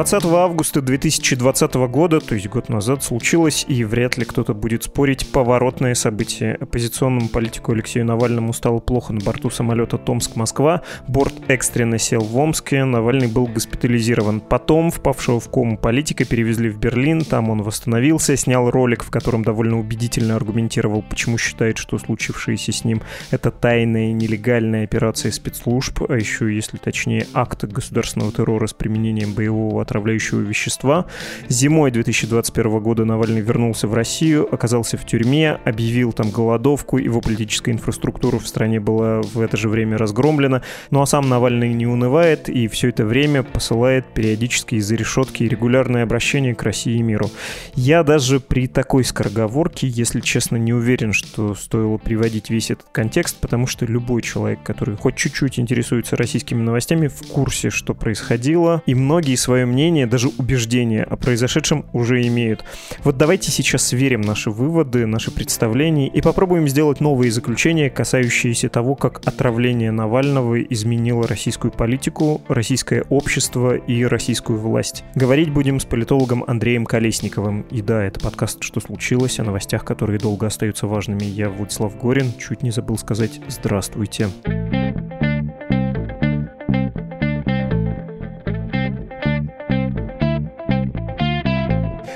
20 августа 2020 года, то есть год назад, случилось, и вряд ли кто-то будет спорить, поворотное событие. Оппозиционному политику Алексею Навальному стало плохо на борту самолета Томск-Москва, борт экстренно сел в Омске, Навальный был госпитализирован. Потом, впавшего в кому политика, перевезли в Берлин, там он восстановился, снял ролик, в котором довольно убедительно аргументировал, почему считает, что случившееся с ним это тайная и нелегальная операция спецслужб, а еще, если точнее, акт государственного террора с применением боевого отравляющего вещества. Зимой 2021 года Навальный вернулся в Россию, оказался в тюрьме, объявил там голодовку, его политическая инфраструктура в стране была в это же время разгромлена. Ну а сам Навальный не унывает и все это время посылает периодически из-за решетки регулярные обращения к России и миру. Я даже при такой скороговорке, если честно, не уверен, что стоило приводить весь этот контекст, потому что любой человек, который хоть чуть-чуть интересуется российскими новостями, в курсе, что происходило, и многие свое мнение, даже убеждение о произошедшем уже имеют. Вот давайте сейчас сверим наши выводы, наши представления и попробуем сделать новые заключения, касающиеся того, как отравление Навального изменило российскую политику, российское общество и российскую власть. Говорить будем с политологом Андреем Колесниковым. И да, это подкаст «Что случилось?» о новостях, которые долго остаются важными. Я Владислав Горин. Чуть не забыл сказать «Здравствуйте». Здравствуйте.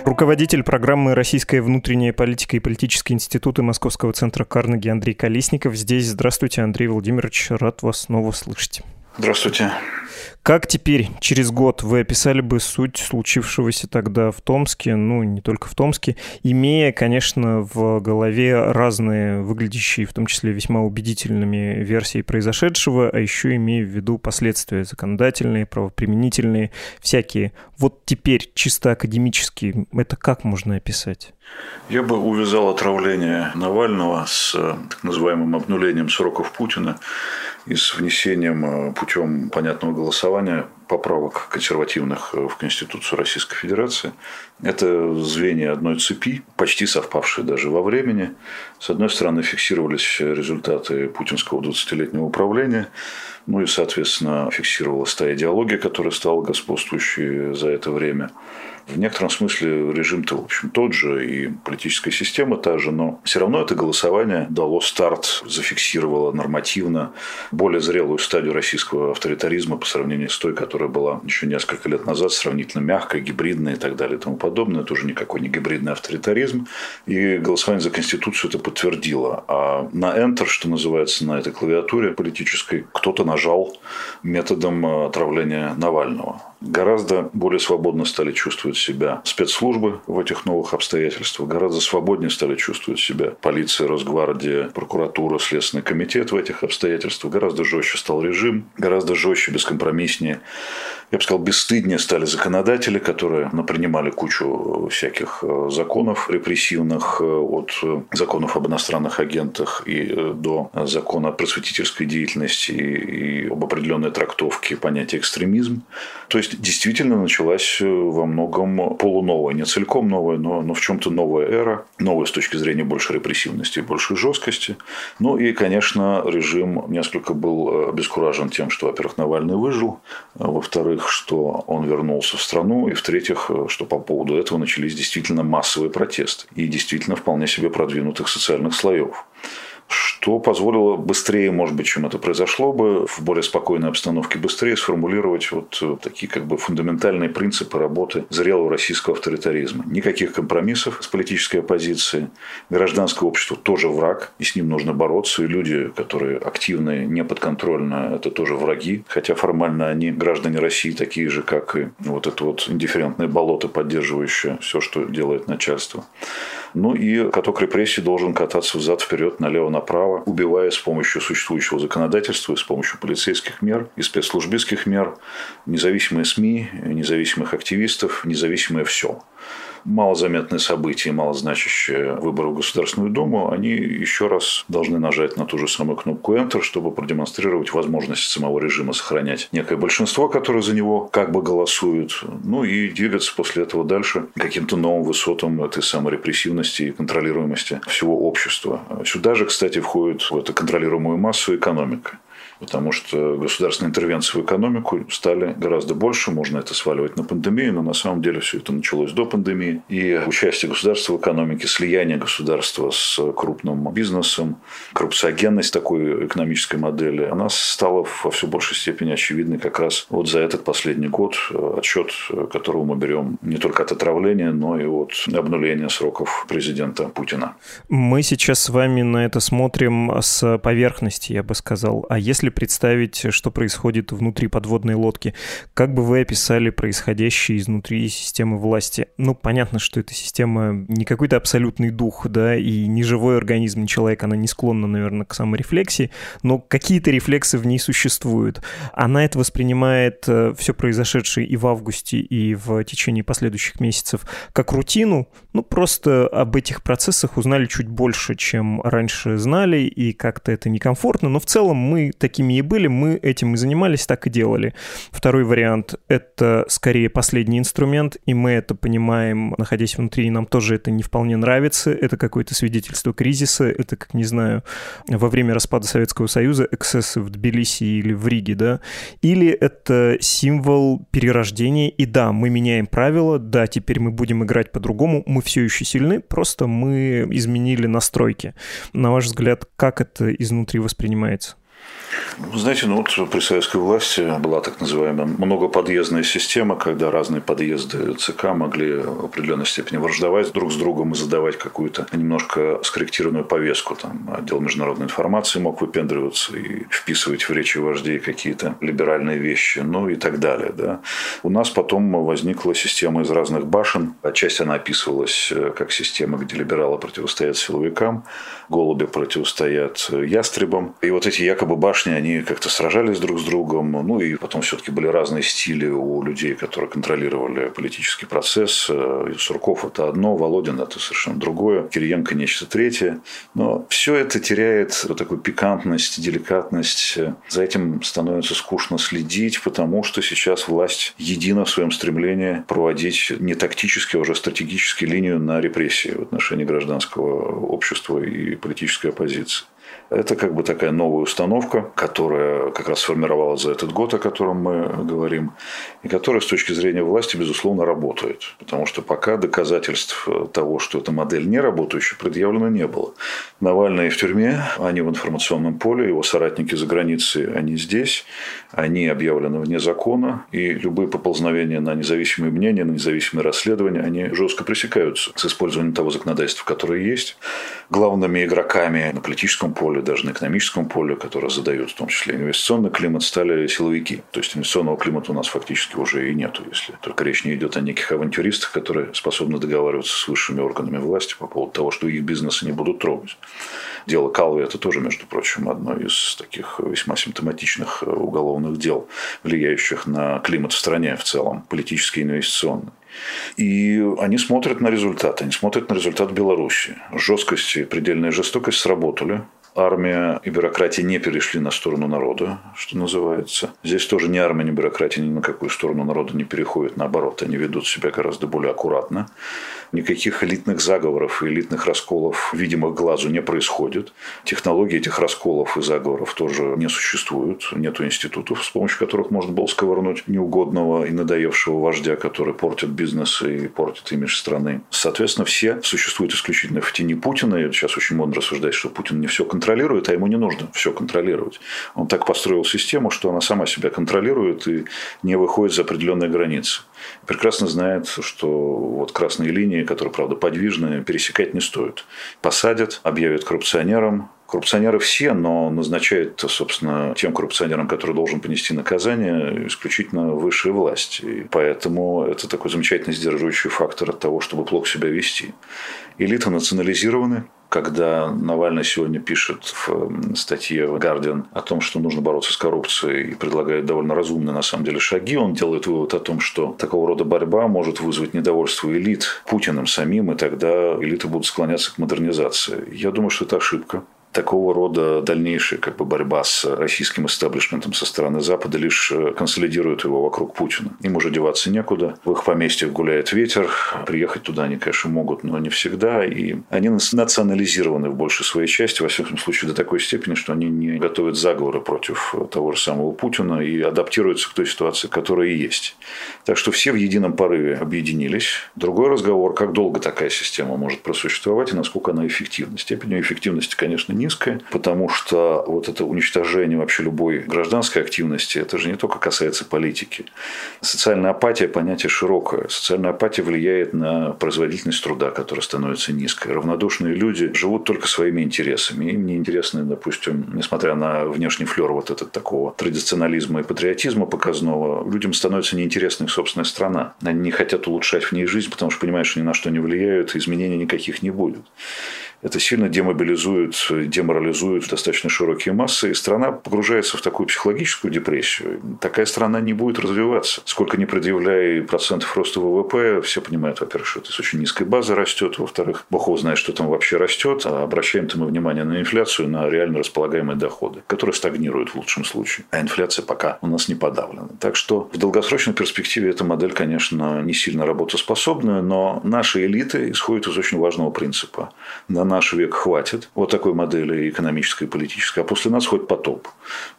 Руководитель программы «Российская внутренняя политика и политические институты Московского центра Карнеги Андрей Колесников здесь. Здравствуйте, Андрей Владимирович, рад вас снова слышать. Здравствуйте. Как теперь, через год, вы описали бы суть случившегося тогда в Томске, ну, не только в Томске, имея, конечно, в голове разные выглядящие, в том числе весьма убедительными версии произошедшего, а еще имея в виду последствия законодательные, правоприменительные, всякие. Вот теперь, чисто академически, это как можно описать? Я бы увязал отравление Навального с так называемым обнулением сроков Путина и с внесением э, путем понятного голосования поправок консервативных э, в Конституцию Российской Федерации. Это звенья одной цепи, почти совпавшие даже во времени. С одной стороны, фиксировались результаты путинского 20-летнего управления, ну и, соответственно, фиксировалась та идеология, которая стала господствующей за это время. В некотором смысле режим-то, в общем, тот же, и политическая система та же, но все равно это голосование дало старт, зафиксировало нормативно более зрелую стадию российского авторитаризма по сравнению с той, которая была еще несколько лет назад, сравнительно мягкая, гибридная и так далее и тому подобное. Это уже никакой не гибридный авторитаризм. И голосование за Конституцию это подтвердило. А на Enter, что называется, на этой клавиатуре политической, кто-то нажал методом отравления Навального. Гораздо более свободно стали чувствовать себя спецслужбы в этих новых обстоятельствах. Гораздо свободнее стали чувствовать себя полиция, Росгвардия, прокуратура, Следственный комитет в этих обстоятельствах. Гораздо жестче стал режим, гораздо жестче, бескомпромисснее я бы сказал, бесстыднее стали законодатели, которые напринимали кучу всяких э, законов репрессивных, э, от э, законов об иностранных агентах и до закона о просветительской деятельности и об определенной трактовке понятия экстремизм. То есть, действительно началась во многом полуновая, не целиком новая, но, но в чем-то новая эра, новая с точки зрения большей репрессивности и большей жесткости. Ну и, конечно, режим несколько был обескуражен тем, что, во-первых, Навальный выжил, а во-вторых, что он вернулся в страну, и в-третьих, что по поводу этого начались действительно массовые протесты и действительно вполне себе продвинутых социальных слоев что позволило быстрее, может быть, чем это произошло бы, в более спокойной обстановке быстрее сформулировать вот э, такие как бы фундаментальные принципы работы зрелого российского авторитаризма. Никаких компромиссов с политической оппозицией. Гражданское общество тоже враг, и с ним нужно бороться. И люди, которые активны, не подконтрольно, это тоже враги. Хотя формально они граждане России такие же, как и вот это вот индифферентное болото, поддерживающее все, что делает начальство. Ну и каток репрессий должен кататься взад-вперед, налево-направо, убивая с помощью существующего законодательства и с помощью полицейских мер и спецслужбистских мер независимые СМИ, независимых активистов, независимое все малозаметные события, малозначащие выборы в Государственную Думу, они еще раз должны нажать на ту же самую кнопку Enter, чтобы продемонстрировать возможность самого режима сохранять некое большинство, которое за него как бы голосует, ну и двигаться после этого дальше каким-то новым высотам этой самой репрессивности и контролируемости всего общества. Сюда же, кстати, входит в эту контролируемую массу экономика потому что государственные интервенции в экономику стали гораздо больше. Можно это сваливать на пандемию, но на самом деле все это началось до пандемии. И участие государства в экономике, слияние государства с крупным бизнесом, коррупциогенность такой экономической модели, она стала во все большей степени очевидной как раз вот за этот последний год, отчет которого мы берем не только от отравления, но и от обнуления сроков президента Путина. Мы сейчас с вами на это смотрим с поверхности, я бы сказал. А если представить, что происходит внутри подводной лодки. Как бы вы описали происходящее изнутри системы власти? Ну, понятно, что эта система не какой-то абсолютный дух, да, и не живой организм, человек, она не склонна, наверное, к саморефлексии, но какие-то рефлексы в ней существуют. Она это воспринимает э, все произошедшее и в августе, и в течение последующих месяцев как рутину, ну, просто об этих процессах узнали чуть больше, чем раньше знали, и как-то это некомфортно, но в целом мы такими какими и были, мы этим и занимались, так и делали. Второй вариант — это скорее последний инструмент, и мы это понимаем, находясь внутри, и нам тоже это не вполне нравится, это какое-то свидетельство кризиса, это, как не знаю, во время распада Советского Союза эксцессы в Тбилиси или в Риге, да, или это символ перерождения, и да, мы меняем правила, да, теперь мы будем играть по-другому, мы все еще сильны, просто мы изменили настройки. На ваш взгляд, как это изнутри воспринимается? Знаете, ну вот при советской власти была так называемая многоподъездная система, когда разные подъезды ЦК могли в определенной степени враждовать друг с другом и задавать какую-то немножко скорректированную повестку. Там отдел международной информации мог выпендриваться и вписывать в речи вождей какие-то либеральные вещи, ну и так далее. Да. У нас потом возникла система из разных башен. Отчасти она описывалась э, как система, где либералы противостоят силовикам, голуби противостоят ястребам. И вот эти якобы башни, они как-то сражались друг с другом. Ну и потом все-таки были разные стили у людей, которые контролировали политический процесс. Сурков это одно, Володин это совершенно другое, Кириенко нечто третье. Но все это теряет вот такую пикантность, деликатность. За этим становится скучно следить, потому что сейчас власть едина в своем стремлении проводить не тактически, а уже стратегически линию на репрессии в отношении гражданского общества и политической оппозиции. Это как бы такая новая установка, которая как раз сформировалась за этот год, о котором мы говорим, и которая с точки зрения власти, безусловно, работает. Потому что пока доказательств того, что эта модель не работающая, предъявлено не было. Навальный в тюрьме, они в информационном поле, его соратники за границей, они здесь, они объявлены вне закона, и любые поползновения на независимые мнения, на независимые расследования, они жестко пресекаются с использованием того законодательства, которое есть. Главными игроками на политическом поле поле, даже на экономическом поле, которое задают в том числе инвестиционный климат, стали силовики. То есть инвестиционного климата у нас фактически уже и нету, если только речь не идет о неких авантюристах, которые способны договариваться с высшими органами власти по поводу того, что их бизнесы не будут трогать. Дело Калви – это тоже, между прочим, одно из таких весьма симптоматичных уголовных дел, влияющих на климат в стране в целом, политический и инвестиционный. И они смотрят на результат. Они смотрят на результат Беларуси. Жесткость и предельная жестокость сработали армия и бюрократия не перешли на сторону народа, что называется. Здесь тоже ни армия, ни бюрократия ни на какую сторону народа не переходят. Наоборот, они ведут себя гораздо более аккуратно. Никаких элитных заговоров и элитных расколов, видимых глазу, не происходит. Технологии этих расколов и заговоров тоже не существуют. Нет институтов, с помощью которых можно было сковырнуть неугодного и надоевшего вождя, который портит бизнес и портит имидж страны. Соответственно, все существуют исключительно в тени Путина. И сейчас очень модно рассуждать, что Путин не все контролирует контролирует, а ему не нужно все контролировать. Он так построил систему, что она сама себя контролирует и не выходит за определенные границы. Прекрасно знает, что вот красные линии, которые, правда, подвижные, пересекать не стоит. Посадят, объявят коррупционером, Коррупционеры все, но назначают, собственно, тем коррупционерам, который должен понести наказание, исключительно высшая власть. И поэтому это такой замечательный сдерживающий фактор от того, чтобы плохо себя вести. Элиты национализированы, когда Навальный сегодня пишет в статье Guardian о том, что нужно бороться с коррупцией и предлагает довольно разумные на самом деле шаги, он делает вывод о том, что такого рода борьба может вызвать недовольство элит Путиным самим, и тогда элиты будут склоняться к модернизации. Я думаю, что это ошибка такого рода дальнейшая как бы, борьба с российским истеблишментом со стороны Запада лишь э, консолидирует его вокруг Путина. Им уже деваться некуда. В их поместьях гуляет ветер. Приехать туда они, конечно, могут, но не всегда. И они национализированы в большей своей части, во всяком случае, до такой степени, что они не готовят заговоры против того же самого Путина и адаптируются к той ситуации, которая и есть. Так что все в едином порыве объединились. Другой разговор, как долго такая система может просуществовать и насколько она эффективна. Степень ее эффективности, конечно, не низкая, потому что вот это уничтожение вообще любой гражданской активности, это же не только касается политики. Социальная апатия – понятие широкое. Социальная апатия влияет на производительность труда, которая становится низкой. Равнодушные люди живут только своими интересами. Им не интересны, допустим, несмотря на внешний флер вот этот такого традиционализма и патриотизма показного, людям становится неинтересна их собственная страна. Они не хотят улучшать в ней жизнь, потому что понимают, что ни на что не влияют, изменений никаких не будет. Это сильно демобилизует, деморализует достаточно широкие массы, и страна погружается в такую психологическую депрессию. Такая страна не будет развиваться. Сколько не предъявляя процентов роста ВВП, все понимают, во-первых, что это с очень низкой базы растет, во-вторых, бог знает, что там вообще растет, а обращаем-то мы внимание на инфляцию, на реально располагаемые доходы, которые стагнируют в лучшем случае. А инфляция пока у нас не подавлена. Так что в долгосрочной перспективе эта модель, конечно, не сильно работоспособная, но наши элиты исходят из очень важного принципа. На наш век хватит вот такой модели экономической и политической, а после нас хоть потоп.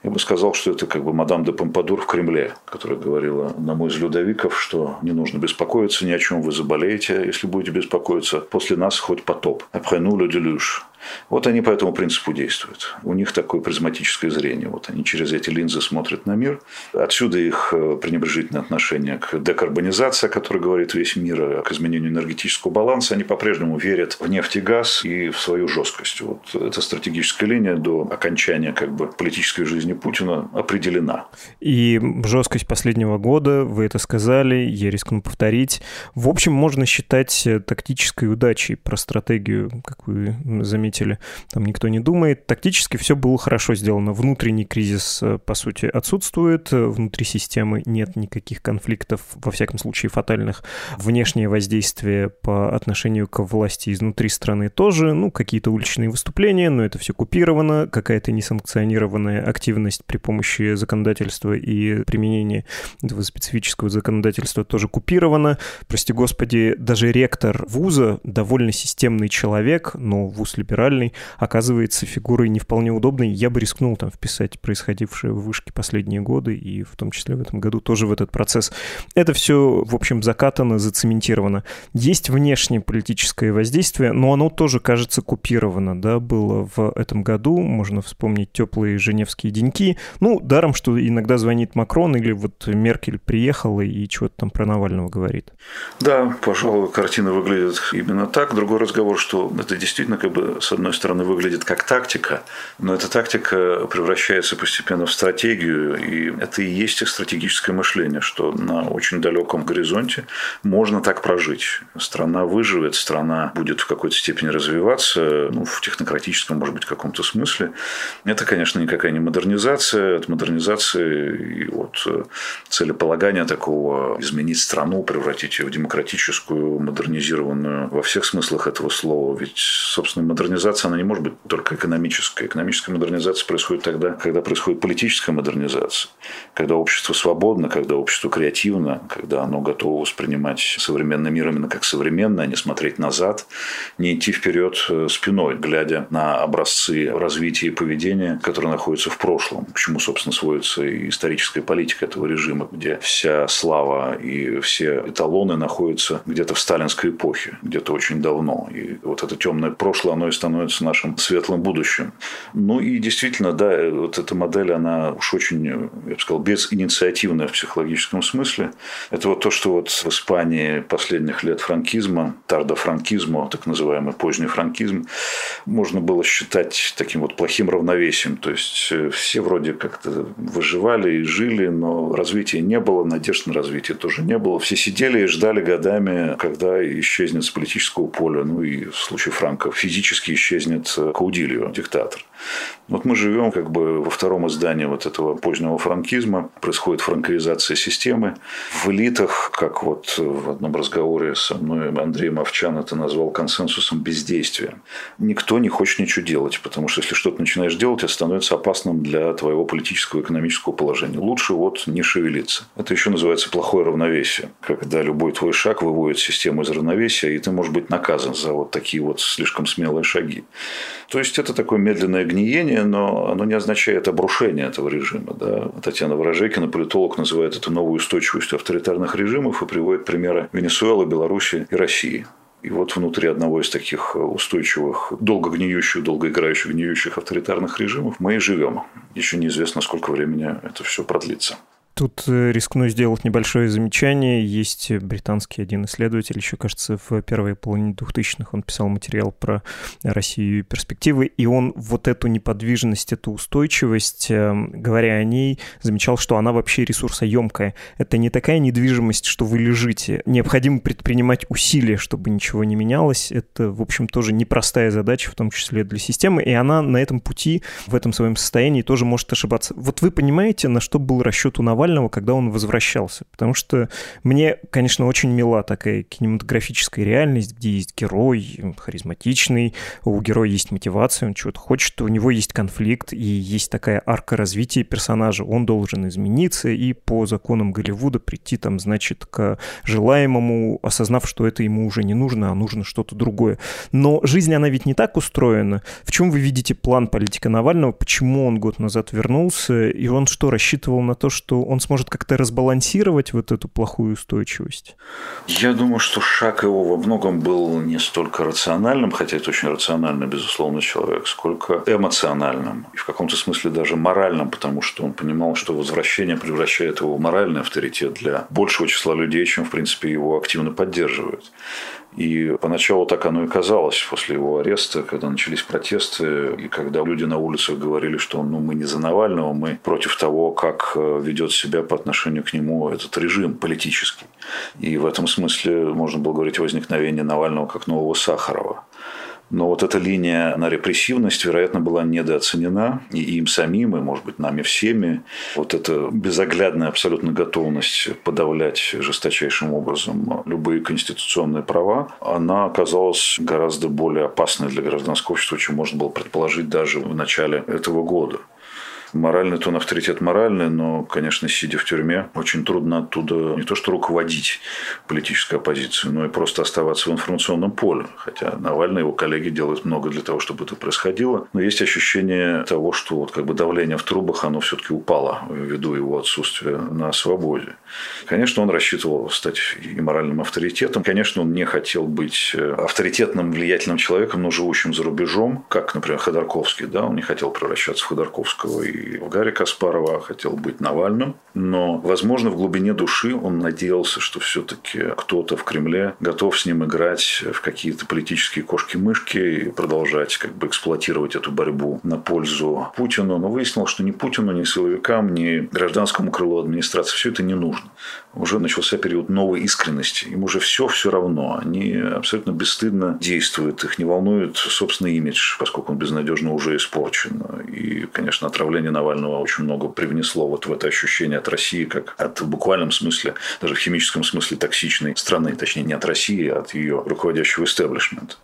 Я бы сказал, что это как бы мадам де Помпадур в Кремле, которая говорила на мой из Людовиков, что не нужно беспокоиться ни о чем, вы заболеете, если будете беспокоиться. После нас хоть потоп. Après nous le déluge. Вот они по этому принципу действуют. У них такое призматическое зрение. Вот они через эти линзы смотрят на мир. Отсюда их э, пренебрежительное отношение к декарбонизации, о которой говорит весь мир, к изменению энергетического баланса. Они по-прежнему верят в нефть и газ и в свою жесткость. Вот эта стратегическая линия до окончания как бы, политической жизни Путина определена. И жесткость последнего года, вы это сказали, я рискну повторить. В общем, можно считать тактической удачей про стратегию, как вы заметили, заметили, там никто не думает. Тактически все было хорошо сделано. Внутренний кризис, э, по сути, отсутствует, внутри системы нет никаких конфликтов, во всяком случае фатальных. Внешнее воздействие по отношению к власти изнутри страны тоже, ну, какие-то уличные выступления, но это все купировано, какая-то несанкционированная активность при помощи законодательства и применения этого специфического законодательства тоже купирована. Прости господи, даже ректор вуза довольно системный человек, но вуз либеральный либеральный, оказывается фигурой не вполне удобной. Я бы рискнул там вписать происходившее в вышке последние годы, и в том числе в этом году тоже в этот процесс. Это все, в общем, закатано, зацементировано. Есть внешнее политическое воздействие, но оно тоже, кажется, купировано, да, было в этом году. Можно вспомнить теплые женевские деньки. Ну, даром, что иногда звонит Макрон или вот Меркель приехала и чего-то там про Навального говорит. Да, пожалуй, картина выглядит именно так. Другой разговор, что это действительно как бы с одной стороны, выглядит как тактика, но эта тактика превращается постепенно в стратегию, и это и есть их стратегическое мышление, что на очень далеком горизонте можно так прожить. Страна выживет, страна будет в какой-то степени развиваться, ну, в технократическом, может быть, каком-то смысле. Это, конечно, никакая не модернизация. От модернизации и от целеполагания такого изменить страну, превратить ее в демократическую, модернизированную во всех смыслах этого слова. Ведь, собственно, модернизация модернизация, она не может быть только экономической. Экономическая модернизация происходит тогда, когда происходит политическая модернизация, когда общество свободно, когда общество креативно, когда оно готово воспринимать современный мир именно как современный, а не смотреть назад, не идти вперед э, спиной, глядя на образцы развития и поведения, которые находятся в прошлом, к чему, собственно, сводится и историческая политика этого режима, где вся слава и все эталоны находятся где-то в сталинской эпохе, где-то очень давно. И вот это темное прошлое, оно и становится становится нашим светлым будущим. Ну и действительно, да, вот эта модель, она уж очень, я бы сказал, безинициативная в психологическом смысле. Это вот то, что вот в Испании последних лет франкизма, тардофранкизма, так называемый поздний франкизм, можно было считать таким вот плохим равновесием. То есть э, все вроде как-то выживали и жили, но развития не было, надежд на развитие тоже не было. Все сидели и ждали годами, когда исчезнет с политического поля, ну и в случае Франка физически исчезнет Каудильо, диктатор. Вот мы живем как бы во втором издании вот этого позднего франкизма. Происходит франкизация системы. В элитах, как вот в одном разговоре со мной Андрей Мовчан это назвал консенсусом бездействия. Никто не хочет ничего делать, потому что если что-то начинаешь делать, это становится опасным для твоего политического и экономического положения. Лучше вот не шевелиться. Это еще называется плохое равновесие, когда любой твой шаг выводит систему из равновесия, и ты можешь быть наказан за вот такие вот слишком смелые шаги. То есть это такое медленное гниение, но оно не означает обрушение этого режима. Да? Татьяна Ворожейкина, политолог, называет это новой устойчивостью авторитарных режимов и приводит примеры Венесуэлы, Беларуси и России. И вот внутри одного из таких устойчивых, долго гниющих, долго играющих, гниющих авторитарных режимов мы и живем. Еще неизвестно, сколько времени это все продлится. Тут э, рискну сделать небольшое замечание. Есть британский один исследователь, еще, кажется, в первой половине 2000-х он писал материал про Россию и перспективы, и он вот эту неподвижность, эту устойчивость, эм, говоря о ней, замечал, что она вообще ресурсоемкая. Это не такая недвижимость, что вы лежите. Необходимо предпринимать усилия, чтобы ничего не менялось. Это, в общем, тоже непростая задача, в том числе для системы, и она на этом пути, в этом своем состоянии тоже может ошибаться. Вот вы понимаете, на что был расчет у Навального Навального, когда он возвращался. Потому что мне, конечно, очень мила такая кинематографическая реальность, где есть герой, харизматичный, у героя есть мотивация, он чего-то хочет, у него есть конфликт, и есть такая арка развития персонажа. Он должен измениться и по законам Голливуда прийти там, значит, к желаемому, осознав, что это ему уже не нужно, а нужно что-то другое. Но жизнь, она ведь не так устроена. В чем вы видите план политика Навального? Почему он год назад вернулся? И он что, рассчитывал на то, что он он сможет как-то разбалансировать вот эту плохую устойчивость? Я думаю, что шаг его во многом был не столько рациональным, хотя это очень рациональный, безусловно, человек, сколько эмоциональным. И в каком-то смысле даже моральным, потому что он понимал, что возвращение превращает его в моральный авторитет для большего числа людей, чем, в принципе, его активно поддерживают. И поначалу так оно и казалось после его ареста, когда начались протесты, и когда люди на улицах говорили, что ну, мы не за Навального, мы против того, как э, ведет себя по отношению к нему этот режим политический. И в этом смысле можно было говорить о возникновении Навального как нового Сахарова. Но вот эта линия на репрессивность, вероятно, была недооценена и им самим, и, может быть, нами всеми. Вот эта безоглядная абсолютно готовность подавлять жесточайшим образом любые конституционные права, она оказалась гораздо более опасной для гражданского общества, чем можно было предположить даже в начале этого года. Моральный тон авторитет моральный, но, конечно, сидя в тюрьме, очень трудно оттуда не то что руководить политической оппозицией, но и просто оставаться в информационном поле. Хотя Навальный и его коллеги делают много для того, чтобы это происходило. Но есть ощущение того, что вот как бы давление в трубах, оно все-таки упало ввиду его отсутствия на свободе. Конечно, он рассчитывал стать и моральным авторитетом. Конечно, он не хотел быть авторитетным, влиятельным человеком, но живущим за рубежом, как, например, Ходорковский. Да? Он не хотел превращаться в Ходорковского и и Гарри Каспарова хотел быть Навальным, но, возможно, в глубине души он надеялся, что все-таки кто-то в Кремле готов с ним играть в какие-то политические кошки-мышки и продолжать как бы эксплуатировать эту борьбу на пользу Путину. Но выяснилось, что ни Путину, ни силовикам, ни гражданскому крылу администрации все это не нужно. Уже начался период новой искренности. Им уже все все равно. Они абсолютно бесстыдно действуют. Их не волнует собственный имидж, поскольку он безнадежно уже испорчен. И, конечно, отравление Навального очень много привнесло вот в это ощущение от России, как от в буквальном смысле, даже в химическом смысле токсичной страны, точнее не от России, а от ее руководящего истеблишмента.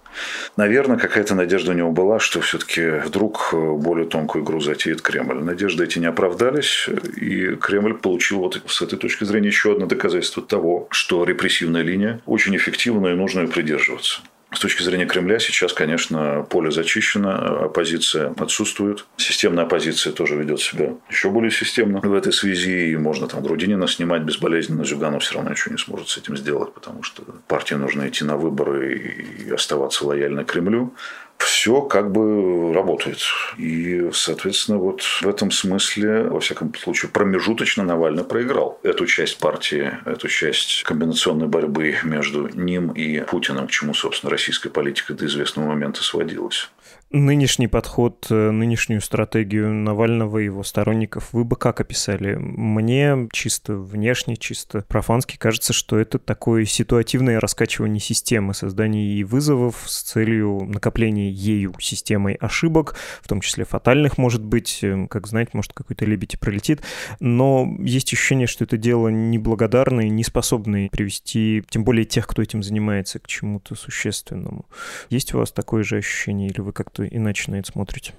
Наверное, какая-то надежда у него была, что все-таки вдруг более тонкую игру затеет Кремль. Надежды эти не оправдались, и Кремль получил вот с этой точки зрения еще одно доказательство того, что репрессивная линия очень эффективна и нужно ее придерживаться. С точки зрения Кремля сейчас, конечно, поле зачищено, оппозиция отсутствует. Системная оппозиция тоже ведет себя еще более системно в этой связи. И можно там Грудинина снимать безболезненно, Зюганов все равно ничего не сможет с этим сделать, потому что партии нужно идти на выборы и оставаться лояльной Кремлю. Все как бы работает. И, соответственно, вот в этом смысле, во всяком случае, промежуточно Навальный проиграл эту часть партии, эту часть комбинационной борьбы между ним и Путиным, к чему, собственно, российская политика до известного момента сводилась. Нынешний подход, э, нынешнюю стратегию Навального и его сторонников вы бы как описали? Мне чисто внешне, чисто профански кажется, что это такое ситуативное раскачивание системы, создание ей вызовов с целью накопления ею системой ошибок, в том числе фатальных, может быть, э, как знать, может какой-то лебедь пролетит, но есть ощущение, что это дело неблагодарное, не способное привести, тем более тех, кто этим занимается, к чему-то существенному. Есть у вас такое же ощущение, или вы как-то иначе на это смотрите?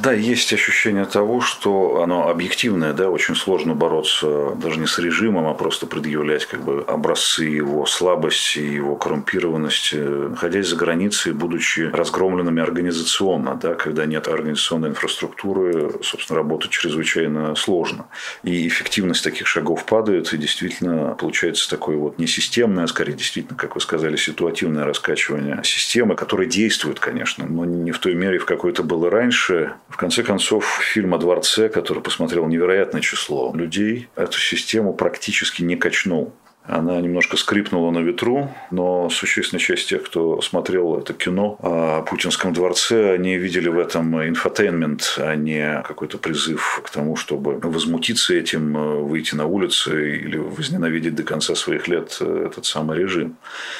Да, есть ощущение того, что оно объективное, да, очень сложно бороться даже не с режимом, а просто предъявлять как бы образцы его слабости, его коррумпированности, находясь за границей, будучи разгромленными организационно, да, когда нет организационной инфраструктуры, собственно, работать чрезвычайно сложно. И эффективность таких шагов падает, и действительно получается такое вот не системное, а скорее действительно, как вы сказали, ситуативное раскачивание системы, которая действует, конечно, но не в той мере, в какой это было раньше, в конце концов, фильм о дворце, который посмотрел невероятное число людей, эту систему практически не качнул. Она немножко скрипнула на ветру, но существенная часть тех, кто смотрел это кино о Путинском дворце, они видели в этом инфотейнмент, а не какой-то призыв к тому, чтобы возмутиться этим, выйти на улицы или возненавидеть до конца своих лет этот самый режим.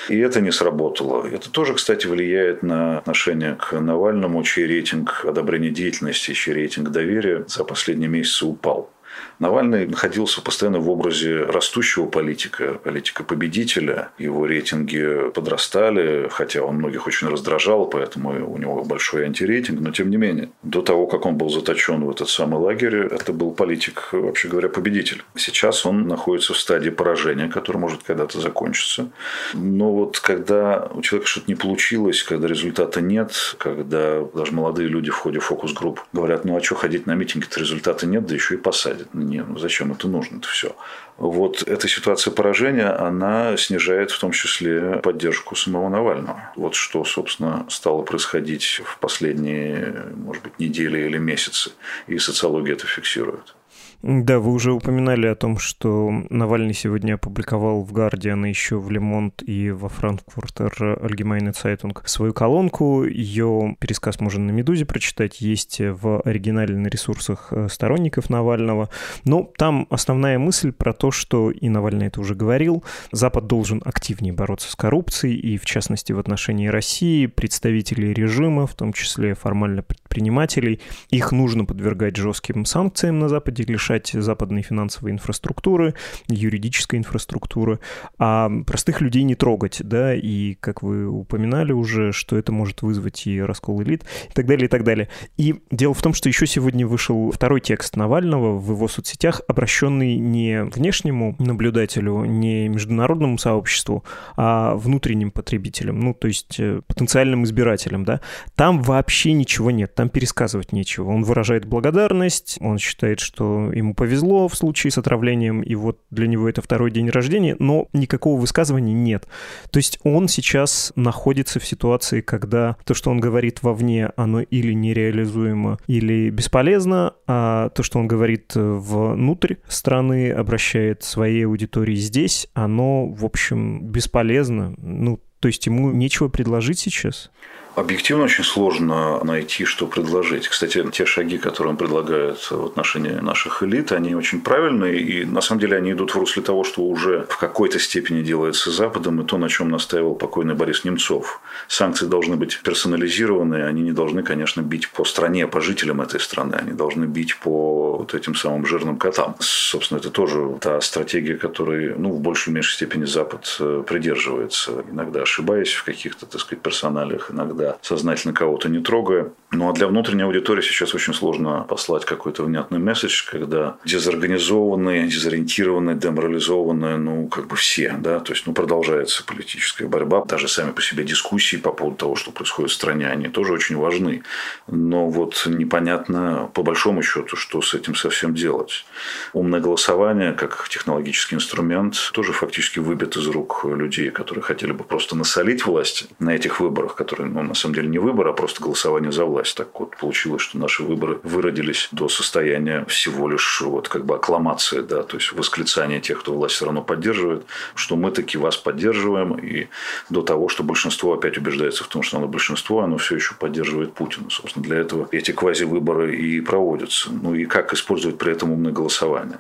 И это не сработало. Это тоже, кстати, влияет на отношение к Навальному, чей рейтинг одобрения деятельности, чей рейтинг доверия за последние месяцы упал. Навальный находился постоянно в образе растущего политика, политика победителя. Его рейтинги подрастали, хотя он многих очень раздражал, поэтому у него большой антирейтинг. Но тем не менее, до того, как он был заточен в этот самый лагерь, это был политик, вообще говоря, победитель. Сейчас он находится в стадии поражения, которое может когда-то закончиться. Но вот когда у человека что-то не получилось, когда результата нет, когда даже молодые люди в ходе фокус-групп говорят, ну а что ходить на митинги-то результата нет, да еще и посадят не, ну зачем это нужно, это все. Вот эта ситуация поражения, она снижает в том числе поддержку самого Навального. Вот что, собственно, стало происходить в последние, может быть, недели или месяцы. И социология это фиксирует. Да, вы уже упоминали о том, что Навальный сегодня опубликовал в Гардиан, еще в Лемонт и во Франкфуртер Allgemeine Zeitung свою колонку. Ее пересказ можно на «Медузе» прочитать, есть в оригинале на ресурсах э, сторонников Навального. Но там основная мысль про то, что, и Навальный это уже говорил, Запад должен активнее бороться с коррупцией, и в частности в отношении России, представителей режима, в том числе формально предпринимателей, их нужно подвергать жестким санкциям на Западе, лишать улучшать западные финансовые инфраструктуры, юридической инфраструктуры, а простых людей не трогать, да, и, как вы упоминали уже, что это может вызвать и раскол элит, и так далее, и так далее. И дело в том, что еще сегодня вышел второй текст Навального в его соцсетях, обращенный не внешнему наблюдателю, не международному сообществу, а внутренним потребителям, ну, то есть э, потенциальным избирателям, да. Там вообще ничего нет, там пересказывать нечего. Он выражает благодарность, он считает, что ему повезло в случае с отравлением, и вот для него это второй день рождения, но никакого высказывания нет. То есть он сейчас находится в ситуации, когда то, что он говорит вовне, оно или нереализуемо, или бесполезно, а то, что он говорит внутрь страны, обращает своей аудитории здесь, оно, в общем, бесполезно. Ну, то есть ему нечего предложить сейчас? Объективно очень сложно найти, что предложить. Кстати, те шаги, которые он предлагает в отношении наших элит, они очень правильные, и на самом деле они идут в русле того, что уже в какой-то степени делается Западом, и то, на чем настаивал покойный Борис Немцов. Санкции должны быть персонализированы, они не должны, конечно, бить по стране, по жителям этой страны, они должны бить по вот этим самым жирным котам. Собственно, это тоже та стратегия, которой ну, в большей или меньшей степени Запад э, придерживается, иногда ошибаясь в каких-то, так сказать, персоналиях, иногда сознательно кого-то не трогая. Ну а для внутренней аудитории сейчас очень сложно послать какой-то внятный месседж, когда дезорганизованные, дезориентированные, деморализованные, ну, как бы все, да, то есть, ну, продолжается политическая борьба, даже сами по себе дискуссии по поводу того, что происходит в стране, они тоже очень важны. Но вот непонятно, по большому счету, что с этим совсем делать. Умное голосование, как технологический инструмент, тоже фактически выбит из рук людей, которые хотели бы просто насолить власти на этих выборах, которые, ну, на самом деле не выборы, а просто голосование за власть. Так вот получилось, что наши выборы выродились до состояния всего лишь вот как бы аккламации, да, то есть восклицания тех, кто власть все равно поддерживает, что мы таки вас поддерживаем, и до того, что большинство опять убеждается в том, что оно большинство, оно все еще поддерживает Путина. Собственно, для этого эти квази-выборы и проводятся. Ну и как использовать при этом умное голосование?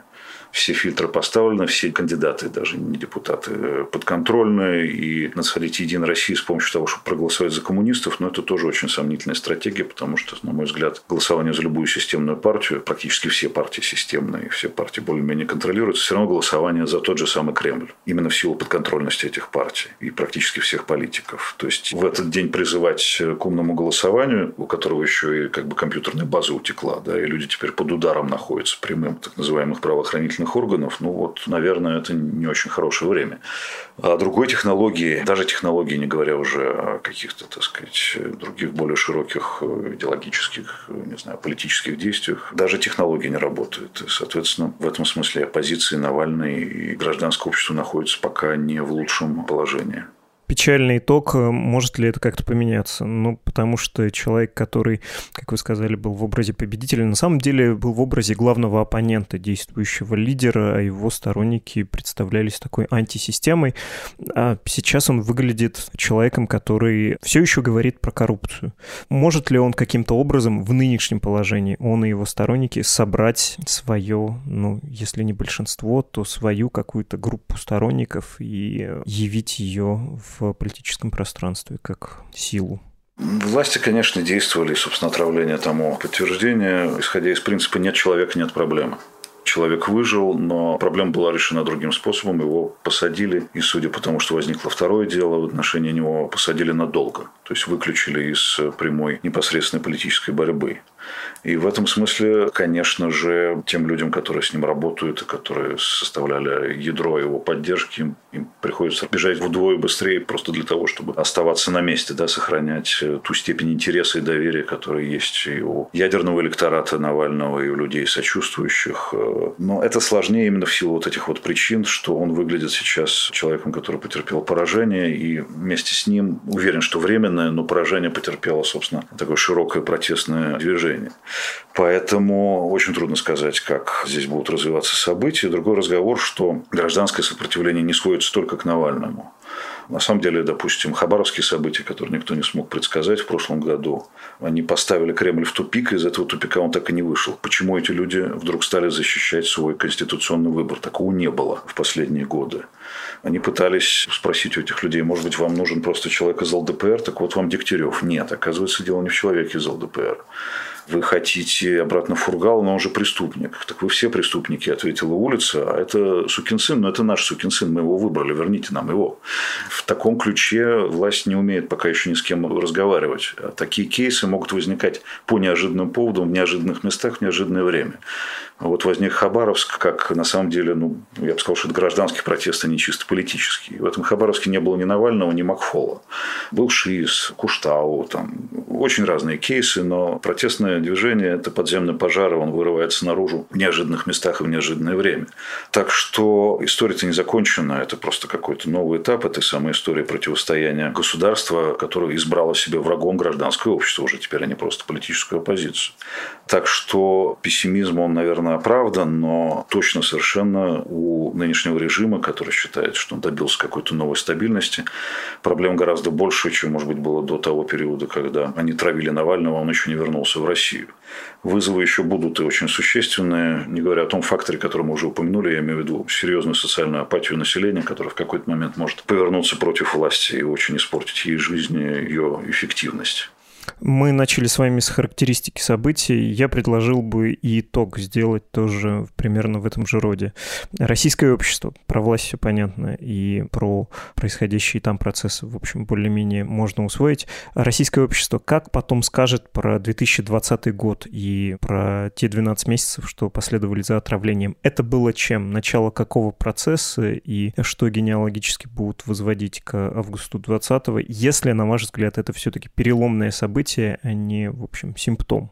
Все фильтры поставлены, все кандидаты, даже не депутаты, э, подконтрольные. И насходить Единой России с помощью того, чтобы проголосовать за коммунистов, но это тоже очень сомнительная стратегия, потому что, на мой взгляд, голосование за любую системную партию, практически все партии системные, все партии более-менее контролируются, все равно голосование за тот же самый Кремль. Именно в силу подконтрольности этих партий и практически всех политиков. То есть в этот день призывать к умному голосованию, у которого еще и как бы компьютерная база утекла, да, и люди теперь под ударом находятся прямым так называемых правоохранительных правоохранительных органов, ну вот, наверное, это не очень хорошее время. А другой технологии, даже технологии, не говоря уже о каких-то, так сказать, других более широких идеологических, не знаю, политических действиях, даже технологии не работают. И, соответственно, в этом смысле оппозиции Навальный и гражданское общество находятся пока не в лучшем положении печальный итог, э, может ли это как-то поменяться? Ну, потому что человек, который, как вы сказали, был в образе победителя, на самом деле был в образе главного оппонента, действующего лидера, а его сторонники представлялись такой антисистемой. А сейчас он выглядит человеком, который все еще говорит про коррупцию. Может ли он каким-то образом в нынешнем положении, он и его сторонники, собрать свое, ну, если не большинство, то свою какую-то группу сторонников и явить ее в в политическом пространстве как силу? Власти, конечно, действовали, собственно, отравление тому подтверждение, исходя из принципа «нет человека, нет проблемы». Человек выжил, но проблема была решена другим способом. Его посадили, и судя по тому, что возникло второе дело, в отношении него посадили надолго. То есть выключили из прямой непосредственной политической борьбы. И в этом смысле, конечно же, тем людям, которые с ним работают и которые составляли ядро его поддержки, им, им приходится бежать вдвое быстрее просто для того, чтобы оставаться на месте, да, сохранять э, ту степень интереса и доверия, которая есть и у ядерного электората Навального, и у людей сочувствующих. Э, но это сложнее именно в силу вот этих вот причин, что он выглядит сейчас человеком, который потерпел поражение, и вместе с ним уверен, что временное, но поражение потерпело, собственно, такое широкое протестное движение. Поэтому очень трудно сказать, как здесь будут развиваться события. Другой разговор, что гражданское сопротивление не сводится только к Навальному. На самом деле, допустим, хабаровские события, которые никто не смог предсказать в прошлом году, они поставили Кремль в тупик, и из этого тупика он так и не вышел. Почему эти люди вдруг стали защищать свой конституционный выбор? Такого не было в последние годы. Они пытались спросить у этих людей, может быть, вам нужен просто человек из ЛДПР, так вот вам Дегтярев. Нет, оказывается, дело не в человеке из ЛДПР вы хотите обратно Фургал, но он же преступник. Так вы все преступники, ответила улица, а это сукин сын, но это наш сукин сын, мы его выбрали, верните нам его. В таком ключе власть не умеет пока еще ни с кем разговаривать. А такие кейсы могут возникать по неожиданным поводам, в неожиданных местах, в неожиданное время. Вот возник Хабаровск, как на самом деле, ну, я бы сказал, что это гражданский протест, а не чисто политический. В этом Хабаровске не было ни Навального, ни Макфола. Был ШИС, Куштау, там очень разные кейсы, но протестное движение – это подземный пожар, он вырывается наружу в неожиданных местах и в неожиданное время. Так что история-то не закончена, это просто какой-то новый этап этой самой истории противостояния государства, которое избрало себе врагом гражданское общество, уже теперь, а не просто политическую оппозицию. Так что пессимизм, он, наверное, оправдан, но точно совершенно у нынешнего режима, который считает, что он добился какой-то новой стабильности, проблем гораздо больше, чем, может быть, было до того периода, когда они травили Навального, он еще не вернулся в Россию. Вызовы еще будут и очень существенные, не говоря о том факторе, который мы уже упомянули, я имею в виду серьезную социальную апатию населения, которая в какой-то момент может повернуться против власти и очень испортить ей жизнь, ее эффективность. Мы начали с вами с характеристики событий. Я предложил бы и итог сделать тоже примерно в этом же роде. Российское общество, про власть все понятно, и про происходящие там процессы, в общем, более-менее можно усвоить. Российское общество как потом скажет про 2020 год и про те 12 месяцев, что последовали за отравлением? Это было чем? Начало какого процесса и что генеалогически будут возводить к августу 20 если, на ваш взгляд, это все-таки переломное событие, событие, а не, в общем, симптом.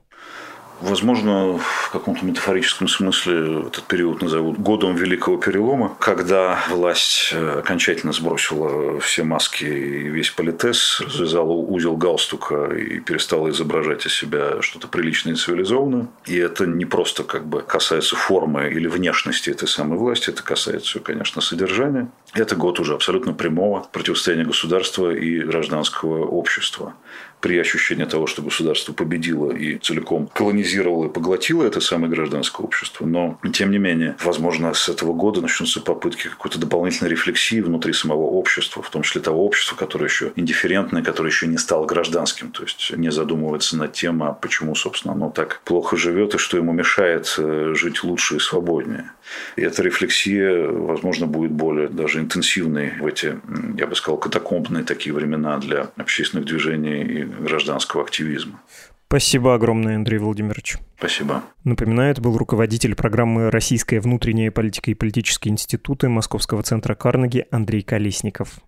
Возможно, в каком-то метафорическом смысле этот период назовут годом Великого Перелома, когда власть э, окончательно сбросила все маски и весь политес, развязала узел галстука и перестала изображать из себя что-то приличное и цивилизованное. И это не просто как бы касается формы или внешности этой самой власти, это касается, конечно, содержания. Это год уже абсолютно прямого противостояния государства и гражданского общества при ощущении того, что государство победило и целиком колонизировало и поглотило это самое гражданское общество. Но, тем не менее, возможно, с этого года начнутся попытки какой-то дополнительной рефлексии внутри самого общества, в том числе того общества, которое еще индифферентное, которое еще не стало гражданским, то есть не задумывается над тем, а почему, собственно, оно так плохо живет и что ему мешает э, жить лучше и свободнее. И эта рефлексия, возможно, будет более даже интенсивной в эти, я бы сказал, катакомбные такие времена для общественных движений и гражданского активизма. Спасибо огромное, Андрей Владимирович. Спасибо. Напоминаю, это был руководитель программы «Российская внутренняя политика и политические институты» Московского центра Карнеги Андрей Колесников.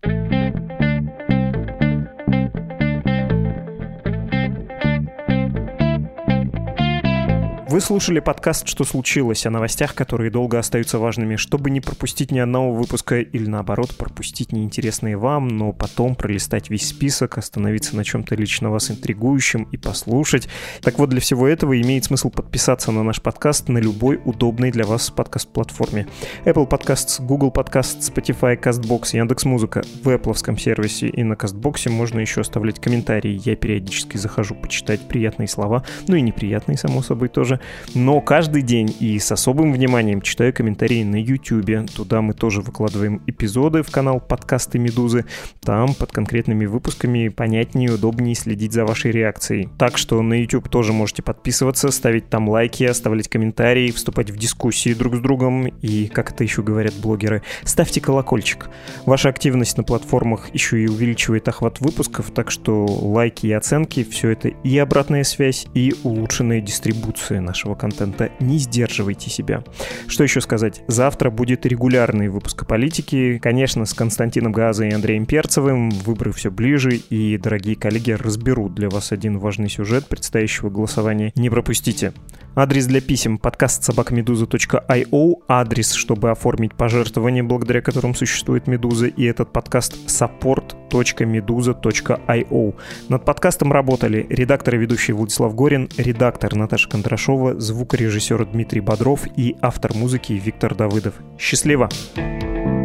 Вы слушали подкаст «Что случилось?» о новостях, которые долго остаются важными, чтобы не пропустить ни одного выпуска или наоборот пропустить неинтересные вам, но потом пролистать весь список, остановиться на чем-то лично вас интригующем и послушать. Так вот, для всего этого имеет смысл подписаться на наш подкаст на любой удобной для вас подкаст-платформе. Apple Podcasts, Google Podcasts, Spotify, CastBox, Яндекс.Музыка. В Apple сервисе и на CastBox можно еще оставлять комментарии. Я периодически захожу почитать приятные слова, ну и неприятные, само собой, тоже. Но каждый день и с особым вниманием читаю комментарии на YouTube. Туда мы тоже выкладываем эпизоды в канал подкасты Медузы. Там под конкретными выпусками понятнее и удобнее следить за вашей реакцией. Так что на YouTube тоже можете подписываться, ставить там лайки, оставлять комментарии, вступать в дискуссии друг с другом и, как это еще говорят блогеры, ставьте колокольчик. Ваша активность на платформах еще и увеличивает охват выпусков, так что лайки и оценки — все это и обратная связь, и улучшенная дистрибуция нашего контента. Не сдерживайте себя. Что еще сказать? Завтра будет регулярный выпуск о политике. Конечно, с Константином Газой и Андреем Перцевым. Выборы все ближе, и дорогие коллеги разберут для вас один важный сюжет предстоящего голосования. Не пропустите. Адрес для писем подкаст собакамедуза.io, адрес, чтобы оформить пожертвование, благодаря которым существует Медуза, и этот подкаст support.meduza.io. Над подкастом работали редактор и ведущий Владислав Горин, редактор Наташа Кондрашова, звукорежиссер Дмитрий Бодров и автор музыки Виктор Давыдов. Счастливо! Счастливо!